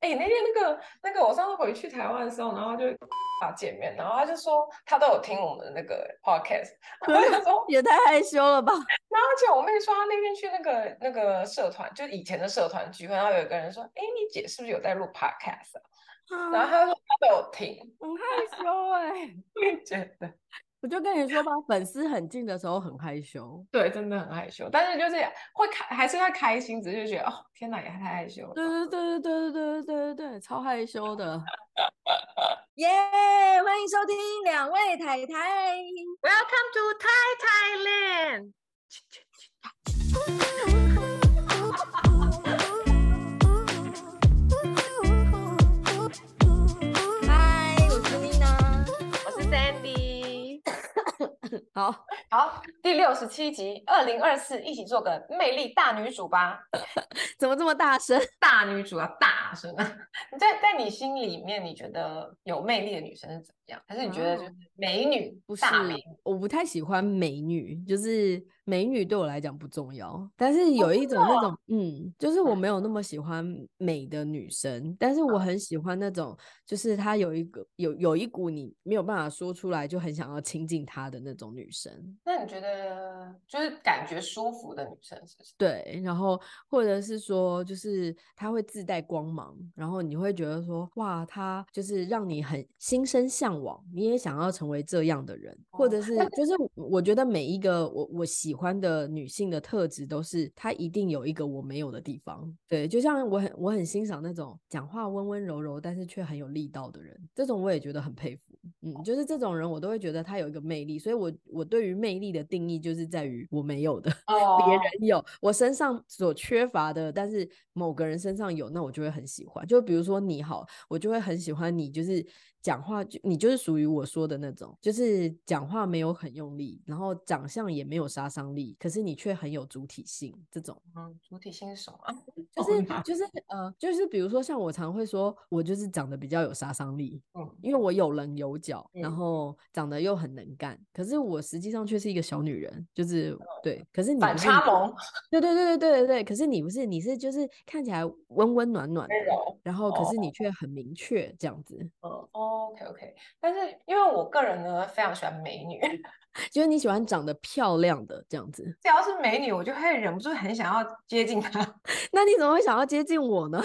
哎、欸，那天那个那个，我上次回去台湾的时候，然后就啊见面，然后他就说他都有听我们的那个 podcast，然后他说也太害羞了吧。然后而且我妹说，她那天去那个那个社团，就以前的社团聚会，然后有一个人说，哎、欸，你姐是不是有在录 podcast 啊？啊然后他说他都有听，很害羞哎、欸，我也觉得。我就跟你说吧，粉丝很近的时候很害羞，对，真的很害羞。但是就是会开，还是会开心，只是觉得哦，天哪，也太害羞了。对对对对对对对对对，超害羞的。耶，yeah, 欢迎收听两位太太，Welcome to Thai Thailand。好好，第六十七集，二零二四，一起做个魅力大女主吧。怎么这么大声？大女主啊大声。你在在你心里面，你觉得有魅力的女生是怎么样？还是你觉得就是美女？哦、不是，我不太喜欢美女，就是。美女对我来讲不重要，但是有一种那种，哦、嗯，就是我没有那么喜欢美的女生，但是我很喜欢那种，就是她有一个有有一股你没有办法说出来就很想要亲近她的那种女生。那你觉得就是感觉舒服的女生是不是？对，然后或者是说，就是她会自带光芒，然后你会觉得说，哇，她就是让你很心生向往，你也想要成为这样的人，哦、或者是就是我觉得每一个我我喜欢。的女性的特质都是她一定有一个我没有的地方，对，就像我很我很欣赏那种讲话温温柔柔，但是却很有力道的人，这种我也觉得很佩服，嗯，就是这种人我都会觉得他有一个魅力，所以我我对于魅力的定义就是在于我没有的，别、oh. 人有，我身上所缺乏的，但是某个人身上有，那我就会很喜欢，就比如说你好，我就会很喜欢你，就是。讲话就你就是属于我说的那种，就是讲话没有很用力，然后长相也没有杀伤力，可是你却很有主体性。这种，嗯，主体性是什么？就是就是呃，就是比如说像我常会说，我就是长得比较有杀伤力，嗯，因为我有棱有角，然后长得又很能干，可是我实际上却是一个小女人，就是对。可是你反差萌，对对对对对对对。可是你不是，你是就是看起来温温暖暖的，然后可是你却很明确这样子，嗯哦。OK OK，但是因为我个人呢非常喜欢美女，就是你喜欢长得漂亮的这样子。只要是美女，我就会忍不住很想要接近她。那你怎么会想要接近我呢？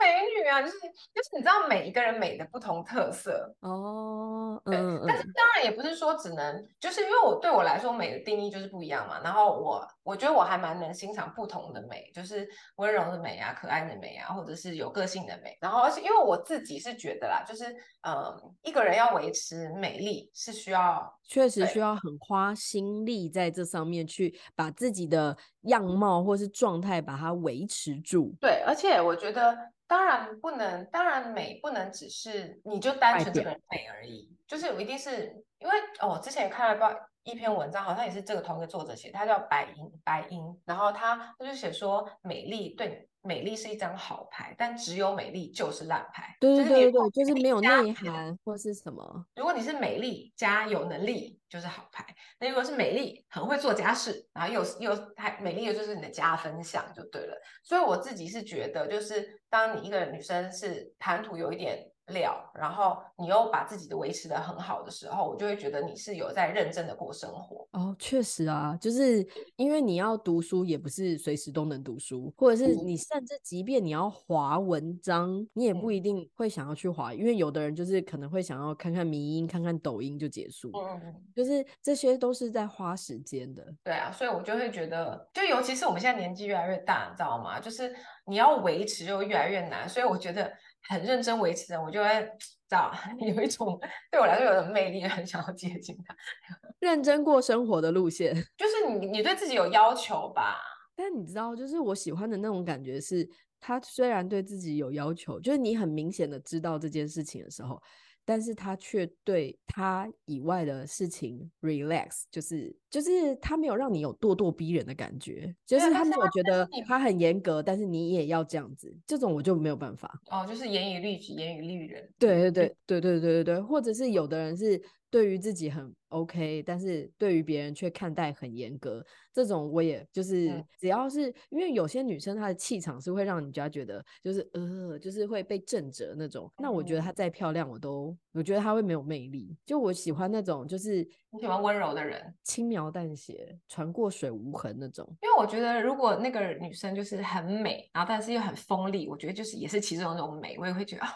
美女啊，就是就是你知道每一个人美的不同特色哦，对，嗯、但是当然也不是说只能，就是因为我对我来说美的定义就是不一样嘛。然后我我觉得我还蛮能欣赏不同的美，就是温柔的美啊，可爱的美啊，或者是有个性的美。然后而且因为我自己是觉得啦，就是嗯，一个人要维持美丽是需要，确实需要很花心力在这上面去把自己的样貌或是状态把它维持住。对，而且我觉得。当然不能，当然美不能只是你就单纯这个人美而已，就是我一定是因为哦，之前也看了报一篇文章，好像也是这个同一个作者写，他叫白银白银，然后他他就写说美丽对美丽是一张好牌，但只有美丽就是烂牌，对对对对，就是没有内涵或是什么。如果你是美丽加有能力。就是好牌。那如果是美丽，很会做家事，然后又又还美丽的，就是你的加分项就对了。所以我自己是觉得，就是当你一个女生是谈吐有一点料，然后你又把自己的维持的很好的时候，我就会觉得你是有在认真的过生活。哦，确实啊，就是因为你要读书，也不是随时都能读书，或者是你甚至即便你要划文章，你也不一定会想要去划，因为有的人就是可能会想要看看迷音，看看抖音就结束。嗯嗯，就是这些都是在花时间的。对啊，所以我就会觉得，就尤其是我们现在年纪越来越大，你知道吗？就是你要维持就越来越难，所以我觉得。很认真维持的，我就会 知道 有一种对我来说有种魅力，很想要接近他。认真过生活的路线，就是你你对自己有要求吧？但你知道，就是我喜欢的那种感觉是，他虽然对自己有要求，就是你很明显的知道这件事情的时候。但是他却对他以外的事情 relax，就是就是他没有让你有咄咄逼人的感觉，就是他没有觉得他很严格，但是你也要这样子，这种我就没有办法。哦，就是严以律己，严以律人。对对对对对对对对，或者是有的人是对于自己很 OK，但是对于别人却看待很严格，这种我也就是只要是因为有些女生她的气场是会让人家觉得就是呃，就是会被震折那种。那我觉得她再漂亮，我都我觉得她会没有魅力。就我喜欢那种就是你喜欢温柔的人，轻描淡写，船过水无痕那种。因为我觉得如果那个女生就是很美，然后但是又很锋利，我觉得就是也是其中一种美，我也会觉得啊。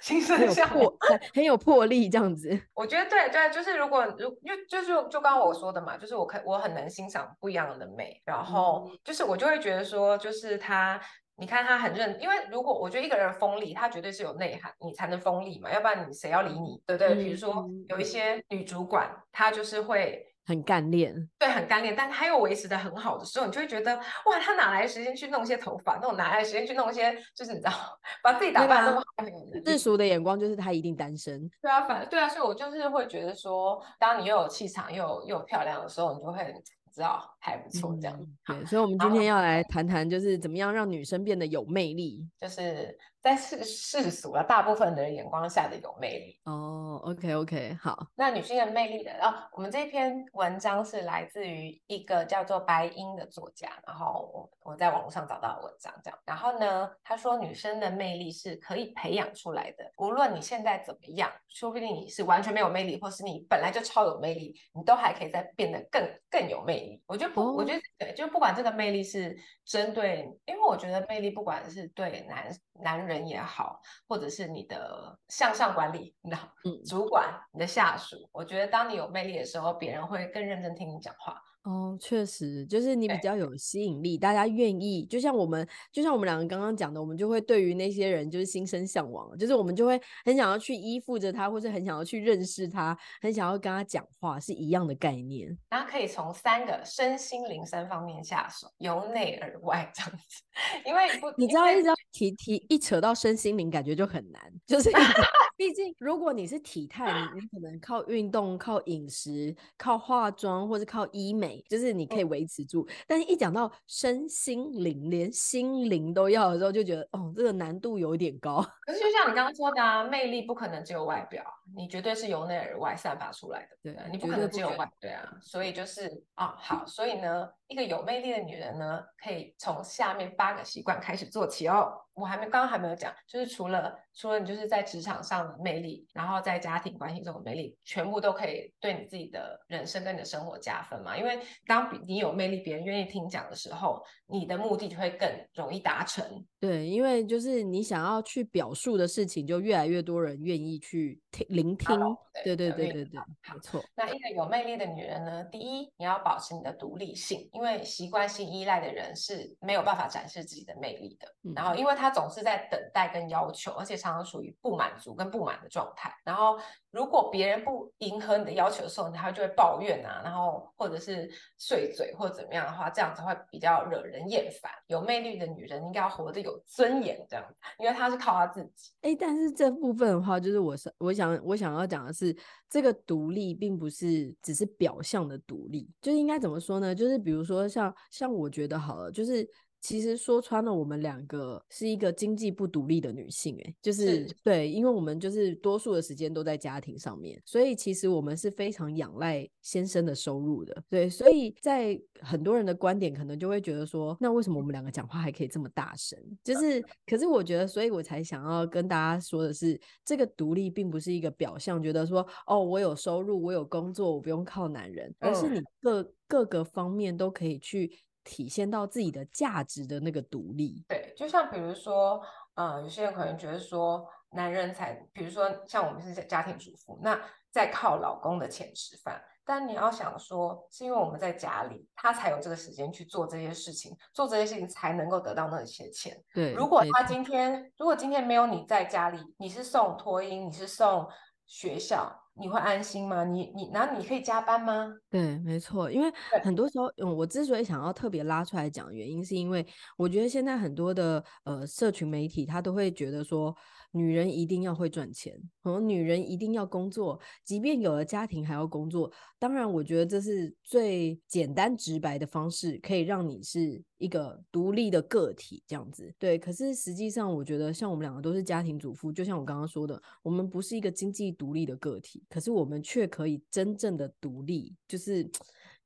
心生向往，很有魄力这样子。我觉得对对，就是如果如就就是就刚刚我说的嘛，就是我可我很能欣赏不一样的美，然后就是我就会觉得说，就是他，你看他很认，因为如果我觉得一个人锋利，他绝对是有内涵，你才能锋利嘛，要不然你谁要理你，对不对？比如说有一些女主管，她就是会。很干练，对，很干练，但他又维持的很好的时候，你就会觉得哇，他哪来时间去弄一些头发？那种哪来时间去弄一些，就是你知道，把自己打扮那么好。世俗的眼光就是他一定单身。对啊，反对啊，所以我就是会觉得说，当你又有气场又又漂亮的时候，你就会。知道还不错，这样、嗯。对，所以，我们今天要来谈谈，就是怎么样让女生变得有魅力，就是在世世俗啊大部分的人眼光下的有魅力。哦，OK OK，好。那女性的魅力的，然后我们这篇文章是来自于一个叫做白英的作家，然后我我在网络上找到的文章，这样。然后呢，他说女生的魅力是可以培养出来的，无论你现在怎么样，说不定你是完全没有魅力，或是你本来就超有魅力，你都还可以再变得更更有魅力。我觉得不，我觉得对，就不管这个魅力是针对，因为我觉得魅力不管是对男男人也好，或者是你的向上管理，你的主管、你的下属，我觉得当你有魅力的时候，别人会更认真听你讲话。哦，确实，就是你比较有吸引力，大家愿意，就像我们，就像我们两个刚刚讲的，我们就会对于那些人就是心生向往，就是我们就会很想要去依附着他，或者很想要去认识他，很想要跟他讲话，是一样的概念。然后可以从三个身心灵三方面下手，由内而外这样子。因为不，你知道，一直提提一扯到身心灵，感觉就很难，就是 毕竟如果你是体态，你你可能靠运动、靠饮食、靠化妆或者靠医美。就是你可以维持住，但是一讲到身心灵，连心灵都要的时候，就觉得哦，这个难度有点高。可是就像你刚刚说的啊，魅力不可能只有外表，你绝对是由内而外散发出来的。对，你不可能只有外。对啊，所以就是啊，好，所以呢，一个有魅力的女人呢，可以从下面八个习惯开始做起哦。我还没，刚刚还没有讲，就是除了除了你就是在职场上的魅力，然后在家庭关系中的魅力，全部都可以对你自己的人生跟你的生活加分嘛。因为当你有魅力，别人愿意听讲的时候，你的目的就会更容易达成。对，因为就是你想要去表述的事情，就越来越多人愿意去听聆听。对对对对对，没错。那一个有魅力的女人呢，第一，你要保持你的独立性，因为习惯性依赖的人是没有办法展示自己的魅力的。嗯、然后，因为他总是在等待跟要求，而且常常属于不满足跟不满的状态。然后，如果别人不迎合你的要求的时候，他就会抱怨啊，然后或者是碎嘴或者怎么样的话，这样子会比较惹人厌烦。有魅力的女人应该要活得有尊严，这样，因为他是靠他自己。哎，但是这部分的话，就是我是我想我想要讲的是，这个独立并不是只是表象的独立，就是应该怎么说呢？就是比如说像像我觉得好了，就是。其实说穿了，我们两个是一个经济不独立的女性，欸，哎，就是对，因为我们就是多数的时间都在家庭上面，所以其实我们是非常仰赖先生的收入的，对，所以在很多人的观点可能就会觉得说，那为什么我们两个讲话还可以这么大声？就是，可是我觉得，所以我才想要跟大家说的是，这个独立并不是一个表象，觉得说，哦，我有收入，我有工作，我不用靠男人，而是你各各个方面都可以去。体现到自己的价值的那个独立，对，就像比如说，呃，有些人可能觉得说，男人才，比如说像我们是家庭主妇，那在靠老公的钱吃饭，但你要想说，是因为我们在家里，他才有这个时间去做这些事情，做这些事情才能够得到那些钱。对，如果他今天，如果今天没有你在家里，你是送托婴，你是送学校。你会安心吗？你你，然后你可以加班吗？对，没错，因为很多时候，嗯，我之所以想要特别拉出来讲原因，是因为我觉得现在很多的呃社群媒体，他都会觉得说。女人一定要会赚钱，和女人一定要工作，即便有了家庭还要工作。当然，我觉得这是最简单直白的方式，可以让你是一个独立的个体这样子。对，可是实际上我觉得，像我们两个都是家庭主妇，就像我刚刚说的，我们不是一个经济独立的个体，可是我们却可以真正的独立，就是。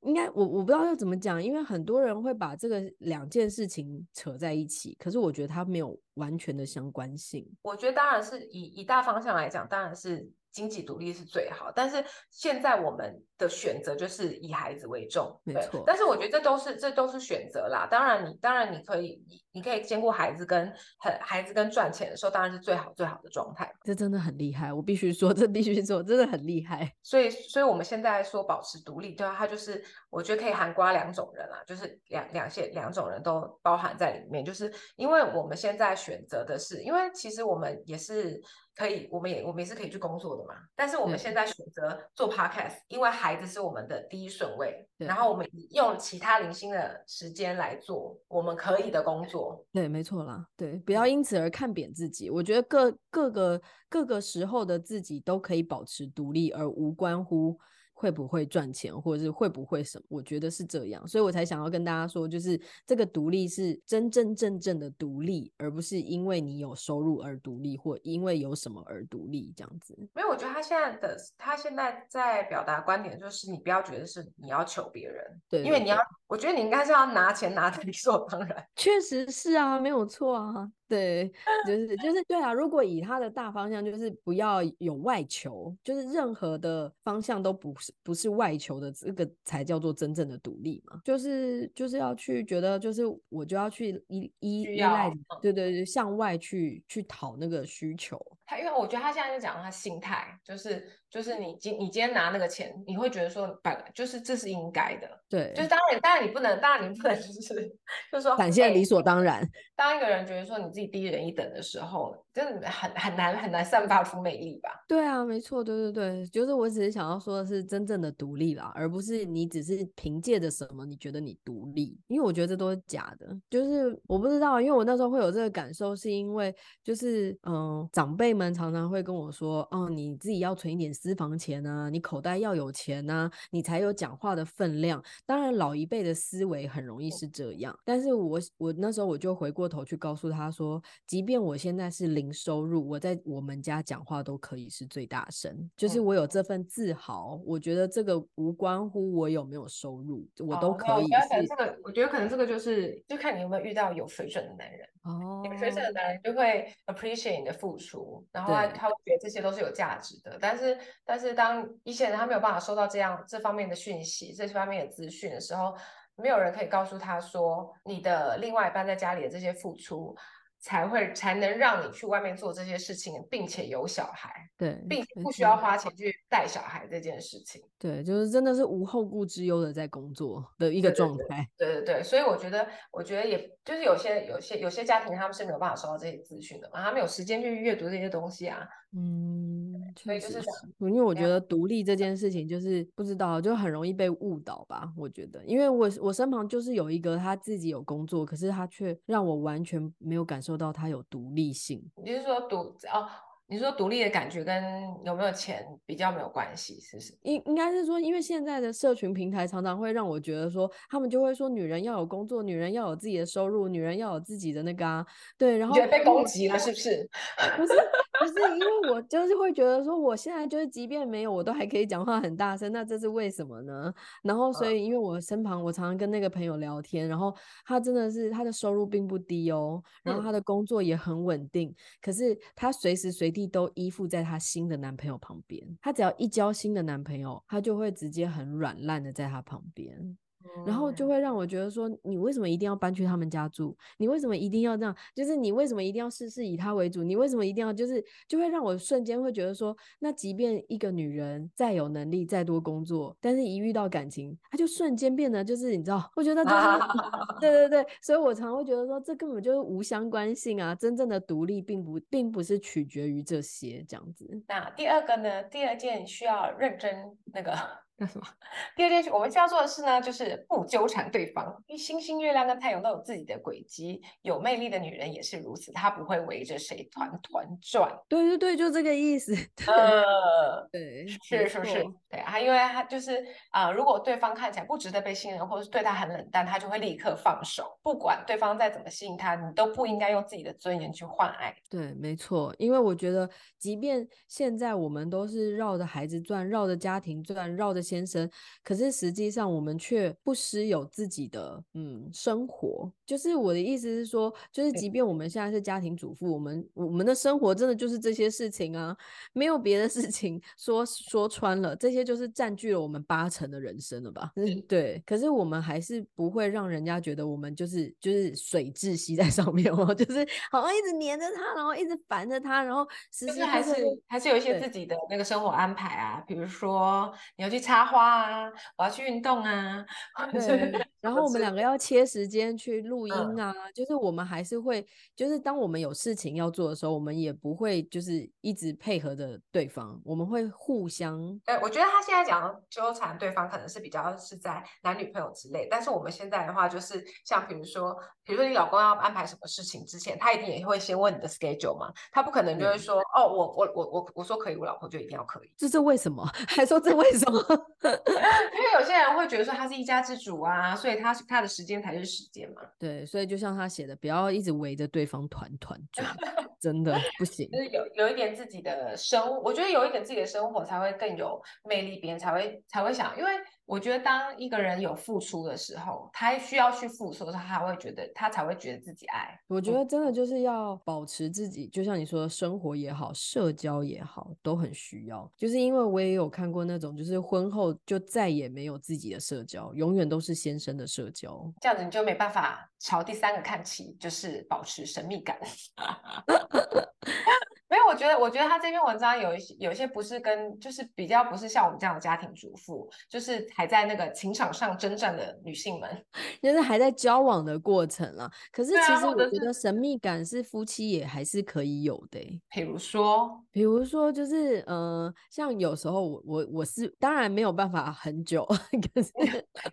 应该我我不知道要怎么讲，因为很多人会把这个两件事情扯在一起，可是我觉得它没有完全的相关性。我觉得当然是以以大方向来讲，当然是。经济独立是最好，但是现在我们的选择就是以孩子为重，没错。但是我觉得这都是这都是选择啦。当然你当然你可以你你可以兼顾孩子跟很孩子跟赚钱的时候，当然是最好最好的状态。这真的很厉害，我必须说，这必须说，真的很厉害。所以所以我们现在说保持独立，对啊，它就是我觉得可以涵盖两种人啦，就是两两些两种人都包含在里面，就是因为我们现在选择的是，因为其实我们也是。可以，我们也我们也是可以去工作的嘛。但是我们现在选择做 podcast，因为孩子是我们的第一顺位。然后我们用其他零星的时间来做我们可以的工作。对，没错啦。对，不要因此而看扁自己。我觉得各各个各个时候的自己都可以保持独立，而无关乎。会不会赚钱，或者是会不会什么？我觉得是这样，所以我才想要跟大家说，就是这个独立是真真正正的独立，而不是因为你有收入而独立，或因为有什么而独立这样子。没有，我觉得他现在的他现在在表达观点就是，你不要觉得是你要求别人，对，因为你要，我觉得你应该是要拿钱拿的理所当然。确实是啊，没有错啊。对，就是就是对啊。如果以他的大方向，就是不要有外求，就是任何的方向都不是不是外求的，这个才叫做真正的独立嘛。就是就是要去觉得，就是我就要去依依依赖，对对对，向外去去讨那个需求。他因为我觉得他现在就讲他心态，就是。就是你今你今天拿那个钱，你会觉得说，本来就是这是应该的，对，就是当然当然你不能，当然你不能就是 就是说感谢理所当然、欸。当一个人觉得说你自己低人一等的时候，真的很很难很难散发出魅力吧？对啊，没错，对对对，就是我只是想要说的是真正的独立啦，而不是你只是凭借着什么你觉得你独立，因为我觉得这都是假的。就是我不知道，因为我那时候会有这个感受，是因为就是嗯、呃，长辈们常常会跟我说，哦，你自己要存一点。私房钱啊，你口袋要有钱啊，你才有讲话的分量。当然，老一辈的思维很容易是这样，但是我我那时候我就回过头去告诉他说，即便我现在是零收入，我在我们家讲话都可以是最大声，就是我有这份自豪。我觉得这个无关乎我有没有收入，我都可以是。哦，这个，我觉得可能这个就是，就看你有没有遇到有水准的男人。哦，有水准的男人就会 appreciate 你的付出，然后他他会觉得这些都是有价值的，但是。但是当一些人他没有办法收到这样这方面的讯息，这方面的资讯的时候，没有人可以告诉他说，你的另外一半在家里的这些付出。才会才能让你去外面做这些事情，并且有小孩，对，并且不需要花钱去带小孩这件事情，对，就是真的是无后顾之忧的在工作的一个状态，对对，对对对，所以我觉得，我觉得也就是有些有些有些家庭他们是没有办法收到这些资讯的嘛，他们有时间去阅读这些东西啊，嗯，所以就是因为我觉得独立这件事情就是不知道，就很容易被误导吧，我觉得，因为我我身旁就是有一个他自己有工作，可是他却让我完全没有感受。受到他有独立性，你是说独哦？你说独立的感觉跟有没有钱比较没有关系，是不是？应应该是说，因为现在的社群平台常常会让我觉得说，他们就会说女人要有工作，女人要有自己的收入，女人要有自己的那个啊，对，然后觉得被攻击了，是不是？不是，不是，因为我就是会觉得说，我现在就是即便没有，我都还可以讲话很大声，那这是为什么呢？然后所以，因为我身旁我常常跟那个朋友聊天，然后他真的是他的收入并不低哦，然后他的工作也很稳定，嗯、可是他随时随地。都依附在她新的男朋友旁边，她只要一交新的男朋友，她就会直接很软烂的在他旁边。然后就会让我觉得说，你为什么一定要搬去他们家住？你为什么一定要这样？就是你为什么一定要事事以他为主？你为什么一定要就是就会让我瞬间会觉得说，那即便一个女人再有能力、再多工作，但是一遇到感情，她就瞬间变得就是你知道？我觉得就是 对对对，所以我常会觉得说，这根本就是无相关性啊！真正的独立并不并不是取决于这些这样子。那第二个呢？第二件需要认真那个。那什么？第二件事，我们需要做的事呢，就是不纠缠对方。因为星星、月亮跟太阳都有自己的轨迹，有魅力的女人也是如此，她不会围着谁团团转。对对对，就这个意思。呃，对，是是是，对啊，因为他就是啊、呃，如果对方看起来不值得被信任，或者是对他很冷淡，他就会立刻放手。不管对方再怎么吸引他，你都不应该用自己的尊严去换爱。对，没错，因为我觉得，即便现在我们都是绕着孩子转，绕着家庭转，绕着。先生，可是实际上我们却不失有自己的嗯生活。就是我的意思是说，就是即便我们现在是家庭主妇，我们我们的生活真的就是这些事情啊，没有别的事情。说说穿了，这些就是占据了我们八成的人生了吧？嗯，对。可是我们还是不会让人家觉得我们就是就是水窒息在上面哦，就是 好像一直黏着他，然后一直烦着他，然后实际还是还是有一些自己的那个生活安排啊，比如说你要去插花啊，我要去运动啊，对，然后我们两个要切时间去录音啊，嗯，就是我们还是会，就是当我们有事情要做的时候，我们也不会就是一直配合着对方，我们会互相。对，我觉得他现在讲纠缠对方，可能是比较是在男女朋友之类，但是我们现在的话，就是像比如说，比如说你老公要安排什么事情之前，他一定也会先问你的 schedule 嘛，他不可能就是说，哦，我我我我我说可以，我老婆就一定要可以，这是为什么？还说这为什么？因为有些人会觉得说他是一家之主啊，所以他他的时间才是时间嘛。对，所以就像他写的，不要一直围着对方团团转，真的不行。就是有有一点自己的生，我觉得有一点自己的生活才会更有魅力，别人才会才会想，因为。我觉得当一个人有付出的时候，他需要去付出的时候，他会觉得他才会觉得自己爱。我觉得真的就是要保持自己，就像你说的，生活也好，社交也好，都很需要。就是因为我也有看过那种，就是婚后就再也没有自己的社交，永远都是先生的社交。这样子你就没办法朝第三个看齐，就是保持神秘感。没有，我觉得，我觉得他这篇文章有一些，有一些不是跟，就是比较不是像我们这样的家庭主妇，就是还在那个情场上征战的女性们，就是还在交往的过程了。可是其实我觉得神秘感是夫妻也还是可以有的。比如说，比如说，就是呃，像有时候我我我是当然没有办法很久，可是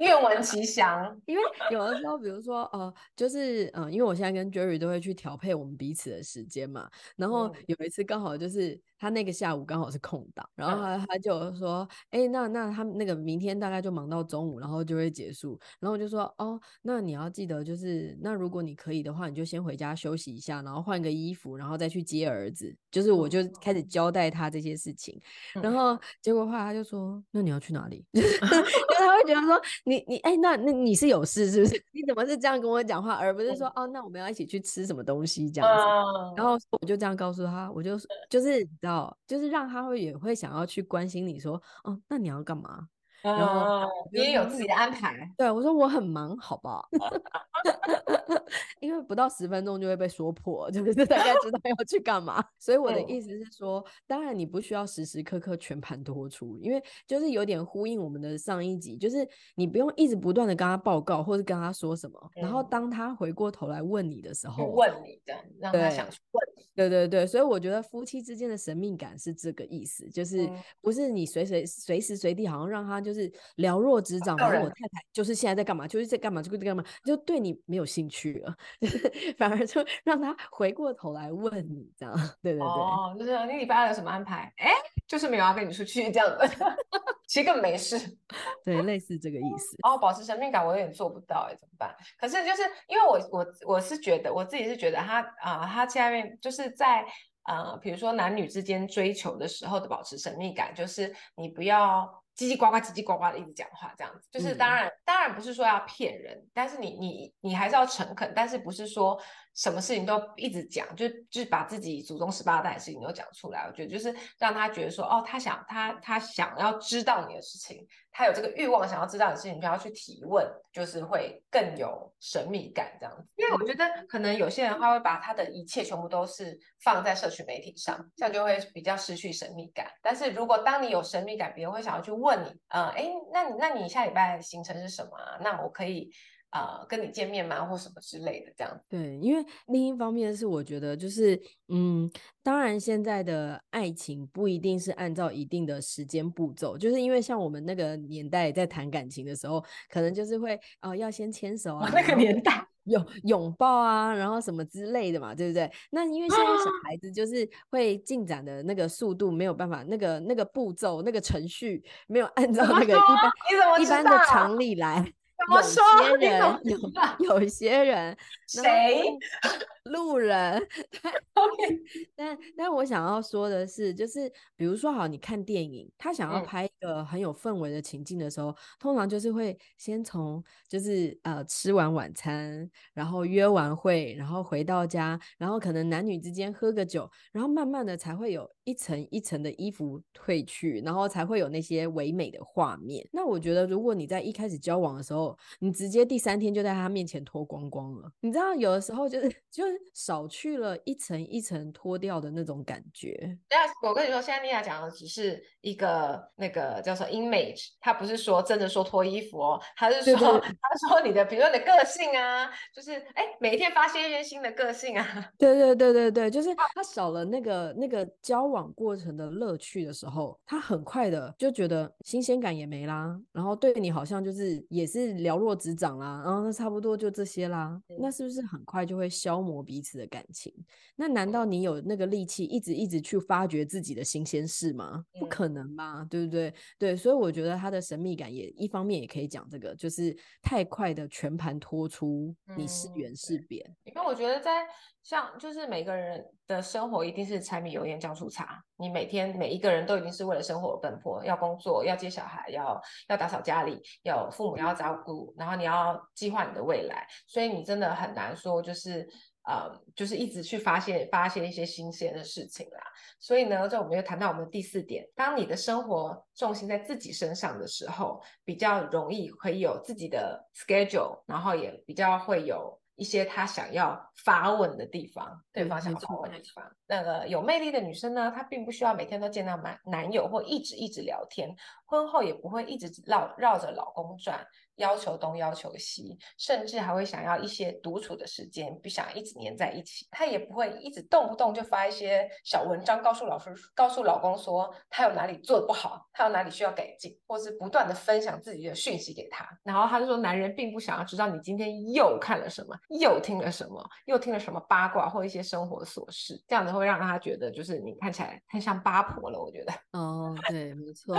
愿闻其详，因为有的时候，比如说呃，就是嗯、呃，因为我现在跟 Jerry 都会去调配我们彼此的时间嘛，然后有。一次刚好就是。他那个下午刚好是空档，然后他他就说，哎、那那他那个明天大概就忙到中午，然后就会结束。然后我就说，哦，那你要记得，就是那如果你可以的话，你就先回家休息一下，然后换个衣服，然后再去接儿子。就是我就开始交代他这些事情，嗯、然后结果后来他就说，那你要去哪里？因 为他会觉得说，你你哎、欸，那那你是有事是不是？你怎么是这样跟我讲话，而不是说，哦，那我们要一起去吃什么东西这样子？嗯、然后我就这样告诉他，我就就是你知道。就是让他会也会想要去关心你说，哦，那你要干嘛？然后你也有自己的安排。对，我说我很忙，好不好？因为不到十分钟就会被说破，就是 大家知道要去干嘛。所以我的意思是说，当然你不需要时时刻刻全盘托出，因为就是有点呼应我们的上一集，就是你不用一直不断的跟他报告或者跟他说什么，然后当他回过头来问你的时候，问你的，让他想去问你。对对对，所以我觉得夫妻之间的神秘感是这个意思，就是不是你随随随时随地好像让他就是了若指掌，然后我太太就是现在在干嘛，就是在干嘛，就是在干嘛，就对你没有兴趣了，反而就让他回过头来问你这样。对对对，哦，就是你礼拜二有什么安排？哎，就是没有要跟你出去这样子，其实根本没事。对，类似这个意思。哦，保持神秘感我有点做不到哎，怎么办？可是就是因为我我我是觉得我自己是觉得他啊、呃，他下面就是。在呃，比如说男女之间追求的时候的保持神秘感，就是你不要叽叽呱呱、叽叽呱呱的一直讲话，这样子。就是当然，嗯、当然不是说要骗人，但是你你你还是要诚恳，但是不是说。什么事情都一直讲，就就把自己祖宗十八代的事情都讲出来。我觉得就是让他觉得说，哦，他想他他想要知道你的事情，他有这个欲望想要知道你的事情，就要去提问，就是会更有神秘感这样子。因为我觉得可能有些人他会把他的一切全部都是放在社群媒体上，这样就会比较失去神秘感。但是如果当你有神秘感，别人会想要去问你，呃，哎，那你那你下礼拜行程是什么啊？那我可以。呃跟你见面吗，或什么之类的这样。对，因为另一方面是我觉得就是嗯，当然现在的爱情不一定是按照一定的时间步骤，就是因为像我们那个年代在谈感情的时候，可能就是会哦、呃、要先牵手啊，那个年代。有拥抱啊，然后什么之类的嘛，对不对？那因为现在小孩子就是会进展的那个速度没有办法，那个那个步骤、那个程序没有按照那个一般一般的常理来。怎么说？有些人有有些人谁路人？对，OK。但但我想要说的是，就是比如说，好，你看电影，他想要拍一个很有氛围的情境的时候，嗯、通常就是会先从就是呃吃完晚餐，然后约完会，然后回到家，然后可能男女之间喝个酒，然后慢慢的才会有一层一层的衣服褪去，然后才会有那些唯美的画面。那我觉得，如果你在一开始交往的时候，你直接第三天就在他面前脱光光了，你知道有的时候就是 就是少去了一层一层脱掉的那种感觉。那我跟你说，现在妮娅讲的只是一个那个叫做 image，他不是说真的说脱衣服哦，他是说他说你的，比如说你的个性啊，就是哎每一天发现一些新的个性啊。对对对对对，就是他少了那个那个交往过程的乐趣的时候，他很快的就觉得新鲜感也没啦，然后对你好像就是也是。了若指掌啦，然后那差不多就这些啦，那是不是很快就会消磨彼此的感情？那难道你有那个力气一直一直去发掘自己的新鲜事吗？不可能吧，对不对？对，所以我觉得他的神秘感也一方面也可以讲这个，就是太快的全盘托出，你是圆是扁。因为我觉得在。像就是每个人的生活一定是柴米油盐酱醋茶，你每天每一个人都已经是为了生活而奔波，要工作，要接小孩，要要打扫家里，要父母要照顾，然后你要计划你的未来，所以你真的很难说就是呃就是一直去发现发现一些新鲜的事情啦。所以呢，这我们又谈到我们的第四点，当你的生活重心在自己身上的时候，比较容易可以有自己的 schedule，然后也比较会有。一些他想要发问的地方，对方想发问的地方。那个有魅力的女生呢，她并不需要每天都见到男男友或一直一直聊天，婚后也不会一直绕绕着老公转。要求东要求西，甚至还会想要一些独处的时间，不想一直黏在一起。她也不会一直动不动就发一些小文章，告诉老师、告诉老公说她有哪里做的不好，她有哪里需要改进，或是不断的分享自己的讯息给他。然后他就说，男人并不想要知道你今天又看了什么，又听了什么，又听了什么八卦或一些生活琐事，这样子会让他觉得就是你看起来太像八婆了。我觉得，哦，对，没错。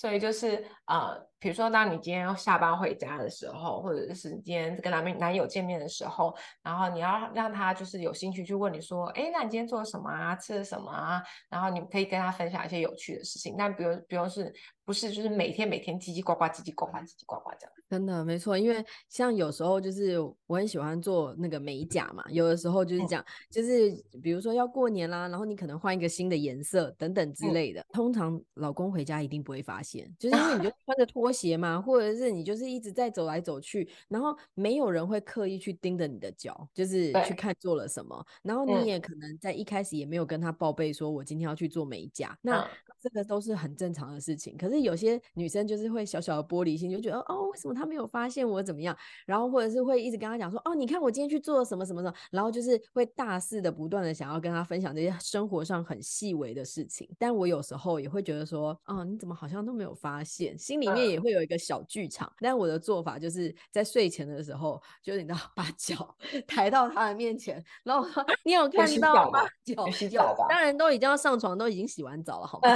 所以就是呃，比如说，当你今天要下班回家的时候，或者是你今天跟男男友见面的时候，然后你要让他就是有兴趣去问你说，哎，那你今天做了什么啊？吃了什么啊？然后你可以跟他分享一些有趣的事情。但比如，比如是。不是，就是每天每天叽叽呱呱，叽叽呱呱，叽叽呱呱这样。真的没错，因为像有时候就是我很喜欢做那个美甲嘛，有的时候就是讲，就是比如说要过年啦，然后你可能换一个新的颜色等等之类的。通常老公回家一定不会发现，就是因为你就 穿着拖鞋嘛，或者是你就是一直在走来走去，然后没有人会刻意去盯着你的脚，就是去看做了什么。然后你也可能在一开始也没有跟他报备说我今天要去做美甲，那这个都是很正常的事情。可是。有些女生就是会小小的玻璃心，就觉得哦，为什么他没有发现我怎么样？然后或者是会一直跟他讲说，哦，你看我今天去做了什么什么什么，然后就是会大肆的不断的想要跟他分享这些生活上很细微的事情。但我有时候也会觉得说，哦，你怎么好像都没有发现？心里面也会有一个小剧场。但我的做法就是在睡前的时候，就是你知道，把脚 抬到他的面前，然后说，你有看到吗？脚洗脚吧。当然都已经要上床，都已经洗完澡了，好 吗？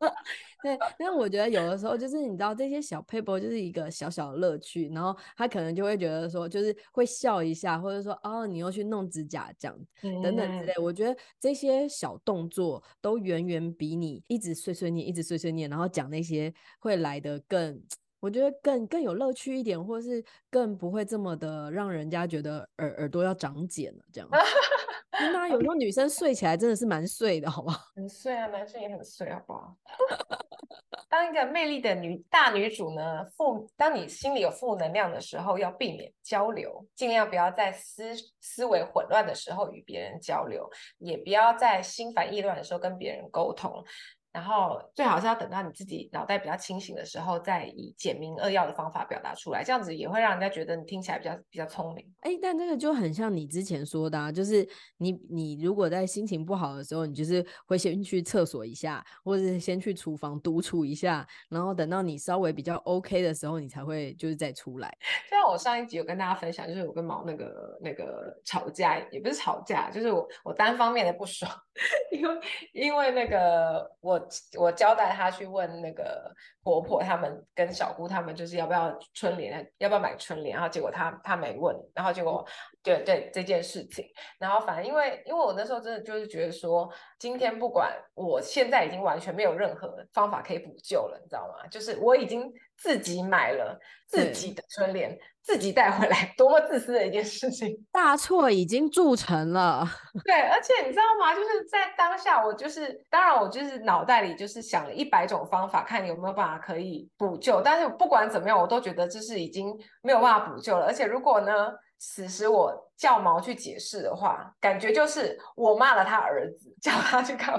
对，但我觉得有的时候就是你知道这些小 paper 就是一个小小的乐趣，然后他可能就会觉得说，就是会笑一下，或者说哦，你又去弄指甲这样等等之类。我觉得这些小动作都远远比你一直碎碎念、一直碎碎念，然后讲那些会来的更，我觉得更更有乐趣一点，或是更不会这么的让人家觉得耳耳朵要长茧了这样。真的、啊，有时候女生睡起来真的是蛮睡的，好不好？很睡啊，男生也很睡，好不好？当一个魅力的女大女主呢，负当你心里有负能量的时候，要避免交流，尽量不要在思思维混乱的时候与别人交流，也不要在心烦意乱的时候跟别人沟通。然后最好是要等到你自己脑袋比较清醒的时候，再以简明扼要的方法表达出来，这样子也会让人家觉得你听起来比较比较聪明。哎，但这个就很像你之前说的啊，就是你你如果在心情不好的时候，你就是会先去厕所一下，或者是先去厨房独处一下，然后等到你稍微比较 OK 的时候，你才会就是再出来。就像我上一集有跟大家分享，就是我跟毛那个那个吵架，也不是吵架，就是我我单方面的不爽，因为因为那个我我交代他去问那个婆婆他们跟小姑他们，就是要不要春联，要不要买春联，然后结果他他没问，然后结果对对这件事情，然后反正因为因为我那时候真的就是觉得说，今天不管我现在已经完全没有任何方法可以补救了，你知道吗？就是我已经。自己买了自己的春联，自己带回来，多么自私的一件事情！大错已经铸成了。对，而且你知道吗？就是在当下，我就是，当然我就是脑袋里就是想了一百种方法，看有没有办法可以补救。但是不管怎么样，我都觉得这是已经没有办法补救了。而且如果呢，此时我叫毛去解释的话，感觉就是我骂了他儿子，叫他去看。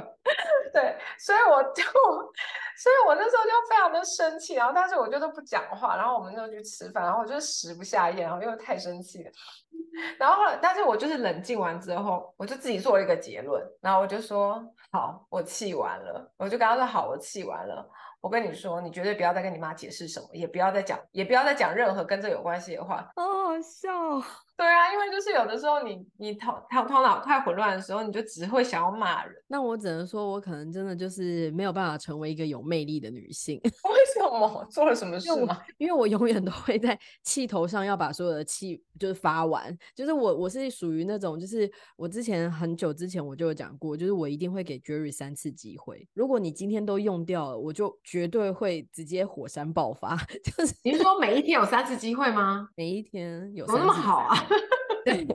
对，所以我就，所以我那时候就非常的生气，然后但是我就都不讲话，然后我们就去吃饭，然后我就食不下咽，然后因为太生气了，然后后来，但是我就是冷静完之后，我就自己做了一个结论，然后我就说，好，我气完了，我就跟他说，好，我气完了。我跟你说，你绝对不要再跟你妈解释什么，也不要再讲，也不要再讲任何跟这有关系的话。好笑。对啊，因为就是有的时候你你头头头脑太混乱的时候，你就只会想要骂人。那我只能说，我可能真的就是没有办法成为一个有魅力的女性。为什么？做了什么事吗？因为我永远都会在气头上要把所有的气就是发完。就是我我是属于那种，就是我之前很久之前我就有讲过，就是我一定会给 Jerry 三次机会。如果你今天都用掉了，我就绝对会直接火山爆发。就是你是说每一天有三次机会吗？每一天有，怎么那么好啊？对，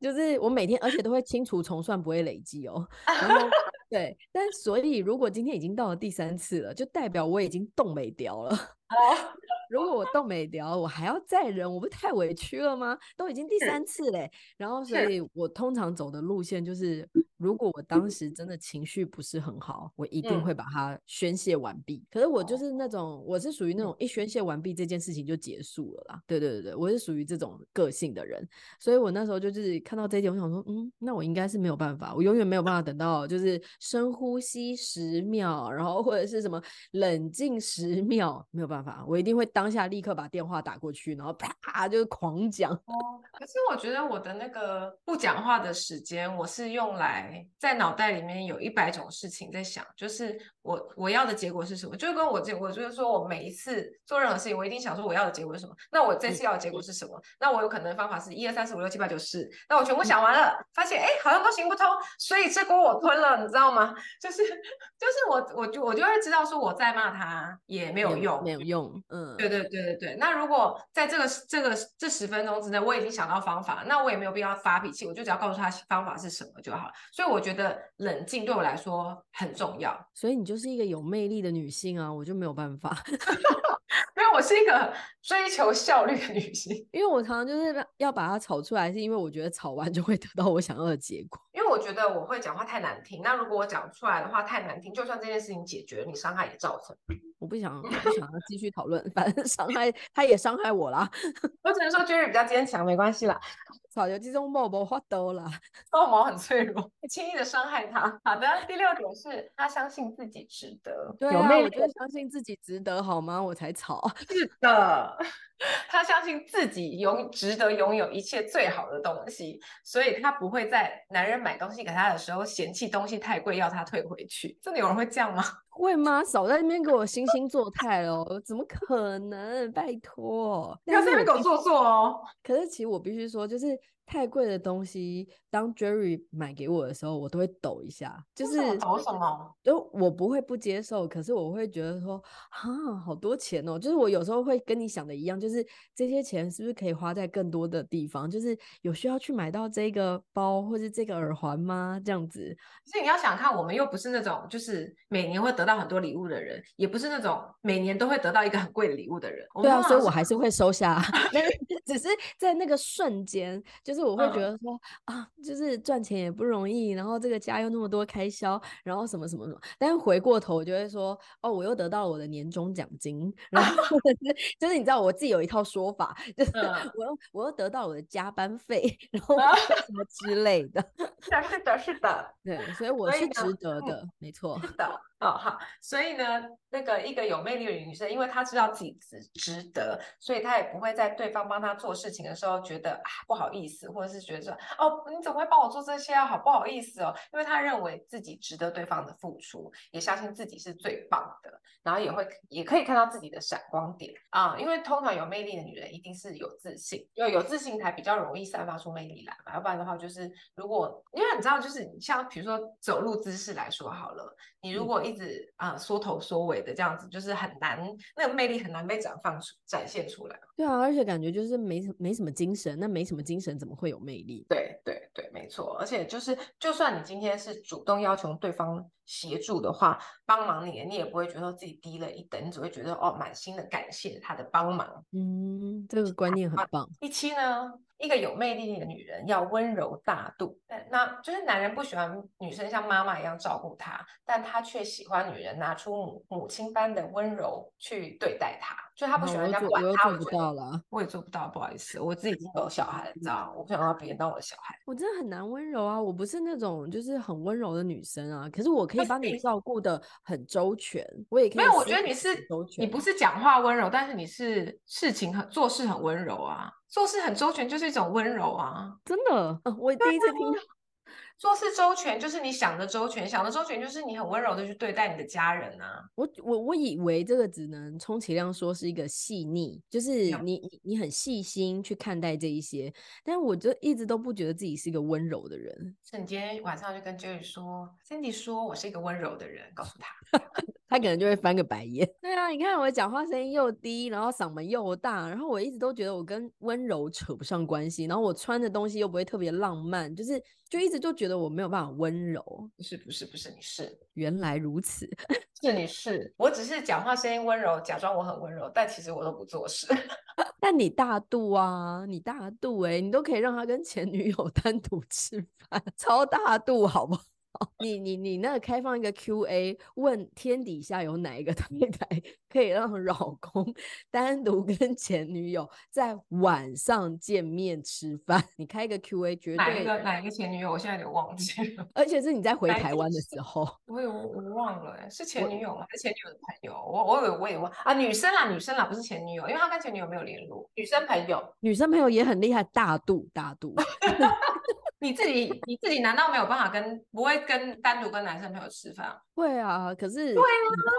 就是我每天，而且都会清除重算，不会累积哦。然后对，但所以如果今天已经到了第三次了，就代表我已经冻没掉了。如果我冻没聊，我还要再忍，我不太委屈了吗？都已经第三次嘞。然后，所以我通常走的路线就是。如果我当时真的情绪不是很好，我一定会把它宣泄完毕。嗯、可是我就是那种，我是属于那种一宣泄完毕这件事情就结束了啦。对对对对，我是属于这种个性的人，所以我那时候就是看到这一点，我想说，嗯，那我应该是没有办法，我永远没有办法等到就是深呼吸十秒，然后或者是什么冷静十秒，没有办法，我一定会当下立刻把电话打过去，然后啪就是狂讲。哦，可是我觉得我的那个不讲话的时间，我是用来。在脑袋里面有一百种事情在想，就是我我要的结果是什么？就跟我这，我就是说我每一次做任何事情，我一定想说我要的结果是什么？那我这次要的结果是什么？那我有可能的方法是一二三四五六七八九十，那我全部想完了，发现哎好像都行不通，所以这锅我吞了，你知道吗？就是就是我我就我就会知道说我再骂他也没有用，没有用，嗯，对对对对对。那如果在这个这个这十分钟之内我已经想到方法，那我也没有必要发脾气，我就只要告诉他方法是什么就好了。所以我觉得冷静对我来说很重要，所以你就是一个有魅力的女性啊，我就没有办法，因为我是一个追求效率的女性，因为我常常就是要把它吵出来，是因为我觉得吵完就会得到我想要的结果。我觉得我会讲话太难听，那如果我讲出来的话太难听，就算这件事情解决，你伤害也造成。我不想，我不想要继续讨论，反正伤害他也伤害我啦。我只能说 Jerry 比较坚强，没关系啦。草有这种毛毛花多啦，毛毛很脆弱，轻易的伤害他。好的，第六点是他相信自己值得。对啊，我就相信自己值得，好吗？我才吵。是的，他相信自己拥值得拥有一切最好的东西，所以他不会在男人买东西给他的时候嫌弃东西太贵，要他退回去。真的有人会这样吗？会吗？少在那边给我惺惺作态哦，怎么可能？拜托，不要在那边给我做作哦。可是其实我必须说，就是。太贵的东西，当 Jerry 买给我的时候，我都会抖一下，就是抖什么？就我不会不接受，可是我会觉得说，啊，好多钱哦！就是我有时候会跟你想的一样，就是这些钱是不是可以花在更多的地方？就是有需要去买到这个包或是这个耳环吗？这样子。所以你要想看，我们又不是那种就是每年会得到很多礼物的人，也不是那种每年都会得到一个很贵的礼物的人。对啊，所以我还是会收下，只是在那个瞬间，就是。就是我会觉得说、嗯、啊，就是赚钱也不容易，然后这个家又那么多开销，然后什么什么什么。但是回过头，我就会说，哦，我又得到了我的年终奖金，然后 就是就是你知道我自己有一套说法，就是我又我又得到我的加班费，然后什么之类的。是的，是的，是的，对，所以我是值得的，嗯、没错。是的，哦好，所以呢，那个一个有魅力的女生，因为她知道自己值值得，所以她也不会在对方帮她做事情的时候觉得啊不好意思，或者是觉得说哦你怎么会帮我做这些啊，好不好意思哦，因为他认为自己值得对方的付出，也相信自己是最棒的，然后也会也可以看到自己的闪光点啊，因为通常有魅力的女人一定是有自信，因为有自信才比较容易散发出魅力来嘛，要不然的话就是如果因为你知道就是你像比如说走路姿势来说好了，你如果一直啊、呃、缩头缩尾的这样子，就是很难那个魅力很难被展放出展现出来。对啊，而且感觉就是没没什么精神，那没什么精神怎么会有魅力？对对对，没错。而且就是就算你今天是主动要求对方协助的话，帮忙你，你也不会觉得自己低了一等，你只会觉得哦满心的感谢他的帮忙。嗯，这个观念很棒。第七呢？一个有魅力的女人要温柔大度，那就是男人不喜欢女生像妈妈一样照顾他，但他却喜欢女人拿出母母亲般的温柔去对待他，就他不喜欢人家管他。我做不到了，我也做不到，不好意思，我自己已经有小孩了，你知道，我不想让别人当我的小孩。我真的很难温柔啊，我不是那种就是很温柔的女生啊，可是我可以帮你照顾的很周全，我也可以。没有，我觉得你是你不是讲话温柔，但是你是事情很做事很温柔啊。做事很周全就是一种温柔啊，真的，我第一次听到。做事周全就是你想的周全，想的周全就是你很温柔的去对待你的家人啊。我我我以为这个只能充其量说是一个细腻，就是你你你很细心去看待这一些，但我就一直都不觉得自己是一个温柔的人。是你今天晚上就跟 Jerry 说，Cindy 说我是一个温柔的人，告诉他，他可能就会翻个白眼。对啊，你看我讲话声音又低，然后嗓门又大，然后我一直都觉得我跟温柔扯不上关系，然后我穿的东西又不会特别浪漫，就是。就一直就觉得我没有办法温柔，不是不是不是，你是原来如此，是你是，我只是讲话声音温柔，假装我很温柔，但其实我都不做事。但你大度啊，你大度哎、欸，你都可以让他跟前女友单独吃饭，超大度，好不好？你你你那个开放一个 Q&A，问天底下有哪一个太太可以让老公 单独跟前女友在晚上见面吃饭？你开一个 Q&A，绝对哪一个哪一个前女友？我现在有点忘记了。而且是你在回台湾的时候，我有我忘了，是前女友吗？还是前女友的朋友？我我以为我也忘啊，女生啦女生啦，不是前女友，因为他跟前女友没有联络。女生朋友，女生朋友也很厉害，大度大度。你自己 你自己难道没有办法跟不会跟单独跟男生朋友吃饭？会啊，可是对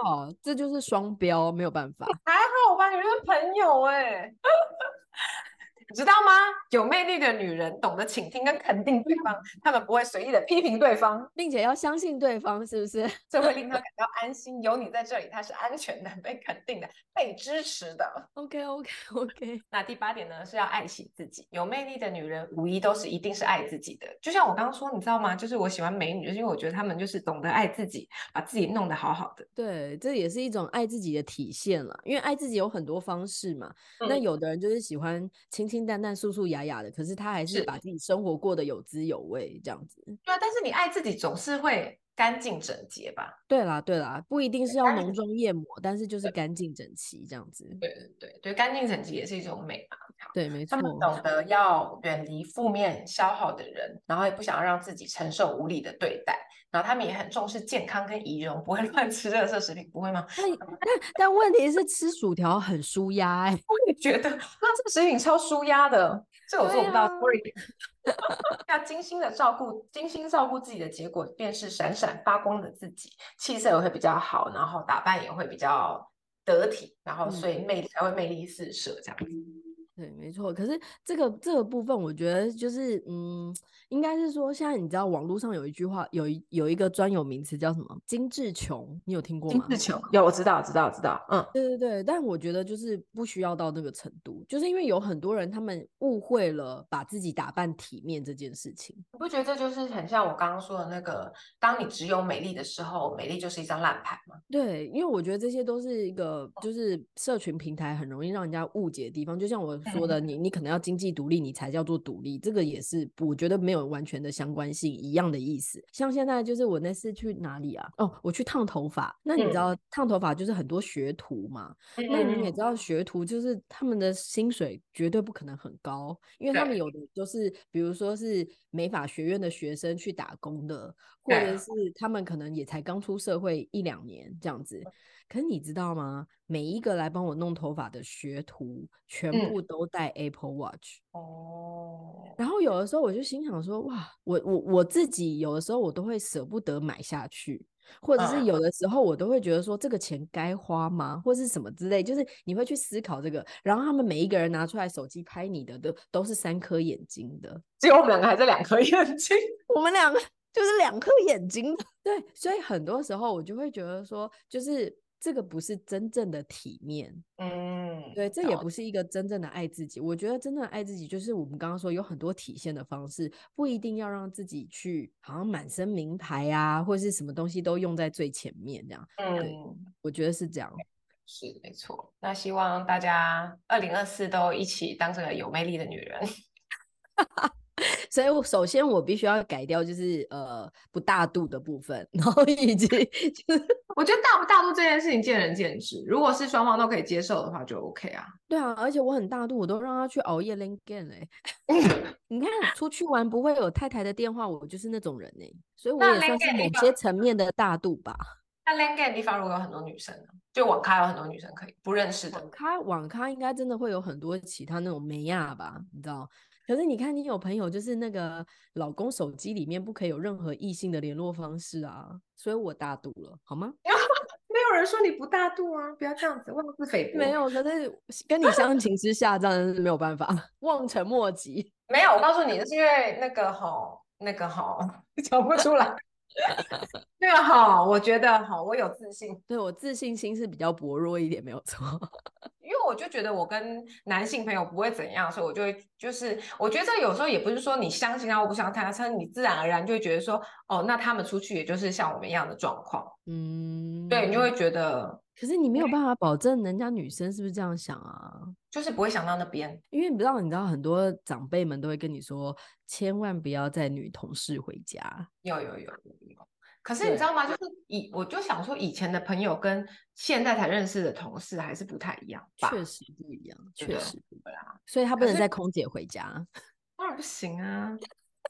啊，这就是双标，没有办法。还好吧，你们是朋友哎、欸。你知道吗？有魅力的女人懂得倾听跟肯定对方，她们不会随意的批评对方，并且要相信对方，是不是？这会令她感到安心，有你在这里，她是安全的、被肯定的、被支持的。OK OK OK。那第八点呢，是要爱惜自己。有魅力的女人无疑都是一定是爱自己的。就像我刚刚说，你知道吗？就是我喜欢美女，就是因为我觉得她们就是懂得爱自己，把自己弄得好好的。对，这也是一种爱自己的体现了。因为爱自己有很多方式嘛。嗯、那有的人就是喜欢轻轻。清淡淡、素素雅雅的，可是他还是把自己生活过得有滋有味，这样子。对啊，但是你爱自己总是会干净整洁吧？对啦，对啦，不一定是要浓妆艳抹，但是就是干净整齐这样子。对对对，干净整齐也是一种美嘛。对，没错。他们懂得要远离负面消耗的人，然后也不想要让自己承受无理的对待。然后他们也很重视健康跟仪容，不会 乱吃热色食品，不会吗？但但问题是吃薯条很舒压哎、欸，我也觉得那这个食品超舒压的，这我做不到。Sorry，要精心的照顾，精心照顾自己的结果便是闪闪发光的自己，气色也会比较好，然后打扮也会比较得体，然后所以魅力才会魅力四射这样子。嗯对，没错。可是这个这个部分，我觉得就是，嗯，应该是说，现在你知道网络上有一句话，有一有一个专有名词叫什么“精致穷”，你有听过吗？精致穷有，我知道，知道，知道。嗯，对对对。但我觉得就是不需要到那个程度，就是因为有很多人他们误会了把自己打扮体面这件事情。你不觉得这就是很像我刚刚说的那个，当你只有美丽的时候，美丽就是一张烂牌吗？对，因为我觉得这些都是一个就是社群平台很容易让人家误解的地方，就像我。说的，你你可能要经济独立，你才叫做独立，这个也是我觉得没有完全的相关性，一样的意思。像现在就是我那次去哪里啊？哦，我去烫头发。那你知道烫头发就是很多学徒嘛？那你也知道学徒就是他们的薪水绝对不可能很高，因为他们有的就是比如说是美发学院的学生去打工的，或者是他们可能也才刚出社会一两年这样子。可是你知道吗？每一个来帮我弄头发的学徒，全部都戴 Apple Watch。哦、嗯。然后有的时候我就心想说，哇，我我我自己有的时候我都会舍不得买下去，或者是有的时候我都会觉得说，这个钱该花吗？或是什么之类，就是你会去思考这个。然后他们每一个人拿出来手机拍你的，都都是三颗眼睛的，只有我们两个还是两颗眼睛，我们两个就是两颗眼睛。对，所以很多时候我就会觉得说，就是。这个不是真正的体面，嗯，对，这也不是一个真正的爱自己。我觉得真正的爱自己，就是我们刚刚说有很多体现的方式，不一定要让自己去好像满身名牌啊，或者是什么东西都用在最前面这样。嗯，我觉得是这样，是没错。那希望大家二零二四都一起当这个有魅力的女人。所以，我首先我必须要改掉，就是呃不大度的部分，然后以及就是 我觉得大不大度这件事情见仁见智，如果是双方都可以接受的话，就 OK 啊。对啊，而且我很大度，我都让他去熬夜练 game 哎。你看，出去玩不会有太太的电话，我就是那种人哎，所以我也算是某些层面的大度吧。那练 game 的地方如果有很多女生呢？就网咖有很多女生可以不认识的。网咖网咖应该真的会有很多其他那种美亚吧？你知道？可是你看，你有朋友就是那个老公手机里面不可以有任何异性的联络方式啊，所以我大度了，好吗？没有人说你不大度啊，不要这样子妄自菲薄。没有，可是跟你相情之下，这样是没有办法，望尘莫及。没有，我告诉你，是因为那个吼，那个吼，讲不出来。那个，好，我觉得好，我有自信，对，我自信心是比较薄弱一点，没有错。因为我就觉得我跟男性朋友不会怎样，所以我就会就是，我觉得这有时候也不是说你相信他或不相信他，是你自然而然就会觉得说，哦，那他们出去也就是像我们一样的状况，嗯，对，你就会觉得，可是你没有办法保证人家女生是不是这样想啊，就是不会想到那边，因为你不知道，你知道很多长辈们都会跟你说，千万不要带女同事回家，有有有有。有可是你知道吗？就是以我就想说，以前的朋友跟现在才认识的同事还是不太一样吧？确实不一样，确实不一样。所以他不能再空姐回家，当然不行啊。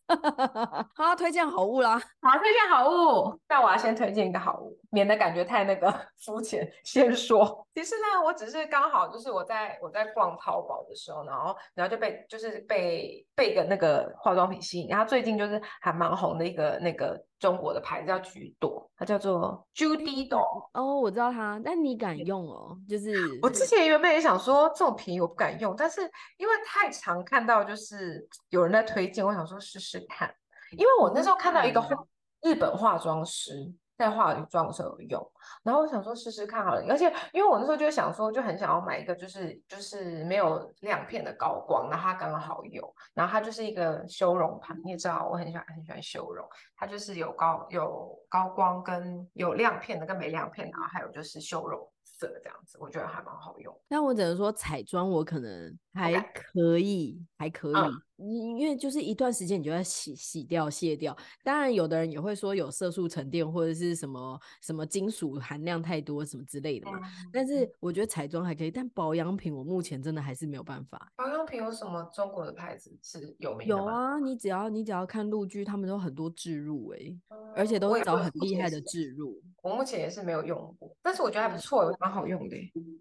好，推荐好物啦！好，推荐好物。那我要先推荐一个好物，免得感觉太那个 肤浅。先说，其实呢，我只是刚好就是我在我在逛淘宝的时候，然后然后就被就是被被一个那个化妆品吸引，然后最近就是还蛮红的一个那个中国的牌子叫橘朵，它叫做 Judy Doll。哦，我知道它，但你敢用哦？就是我之前原本也想说这种便宜我不敢用，但是因为太常看到就是有人在推荐，我想说试试。看，因为我那时候看到一个化日本化妆师在化妆的时候有用，然后我想说试试看好了，而且因为我那时候就想说，就很想要买一个就是就是没有亮片的高光，然后它刚刚好有，然后它就是一个修容盘，你也知道我很喜欢很喜欢修容，它就是有高有高光跟有亮片的跟没亮片，然后还有就是修容。色这样子，我觉得还蛮好用。但我只能说彩妆我可能还可以.还可以。嗯，因为就是一段时间你就要洗洗掉、卸掉。当然，有的人也会说有色素沉淀或者是什么什么金属含量太多什么之类的嘛。嗯、但是我觉得彩妆还可以，但保养品我目前真的还是没有办法。保养品有什么中国的牌子是有名的？有啊，你只要你只要看陆剧，他们都很多置入哎、欸，嗯、而且都会找很厉害的置入。我目前也是没有用过，但是我觉得还不错，蛮好用的，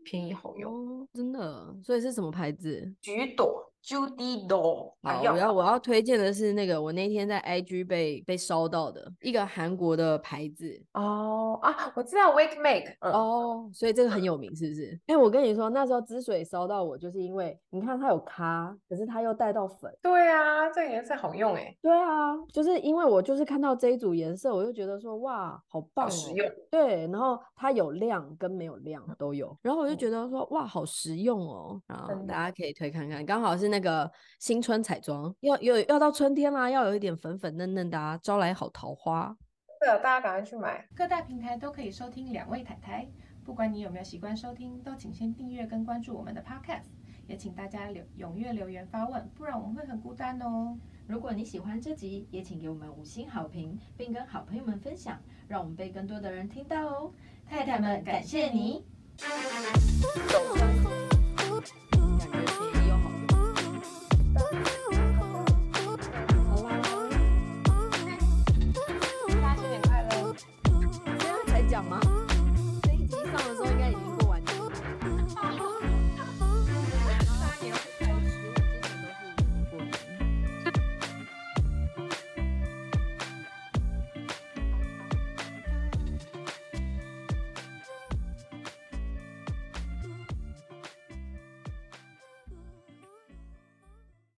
便宜好用。哦，真的，所以是什么牌子？橘朵。Judy Doll，好，我要我要推荐的是那个我那天在 IG 被被烧到的一个韩国的牌子哦、oh, 啊，我知道 Wake Make 哦，oh, 所以这个很有名是不是？哎、欸，我跟你说那时候之所以烧到我，就是因为你看它有咖，可是它又带到粉。对啊，这个颜色好用哎。对啊，就是因为我就是看到这一组颜色，我就觉得说哇，好棒、喔，实用。对，然后它有亮跟没有亮都有，然后我就觉得说哇，好实用哦、喔，然后大家可以推看看，刚好是。那个新春彩妆要有要到春天啦，要有一点粉粉嫩嫩的，招来好桃花。对，大家赶快去买。各大平台都可以收听两位太太，不管你有没有习惯收听，都请先订阅跟关注我们的 Podcast。也请大家留踊跃留言发问，不然我们会很孤单哦。如果你喜欢这集，也请给我们五星好评，并跟好朋友们分享，让我们被更多的人听到哦。太太们，感谢你。Bye.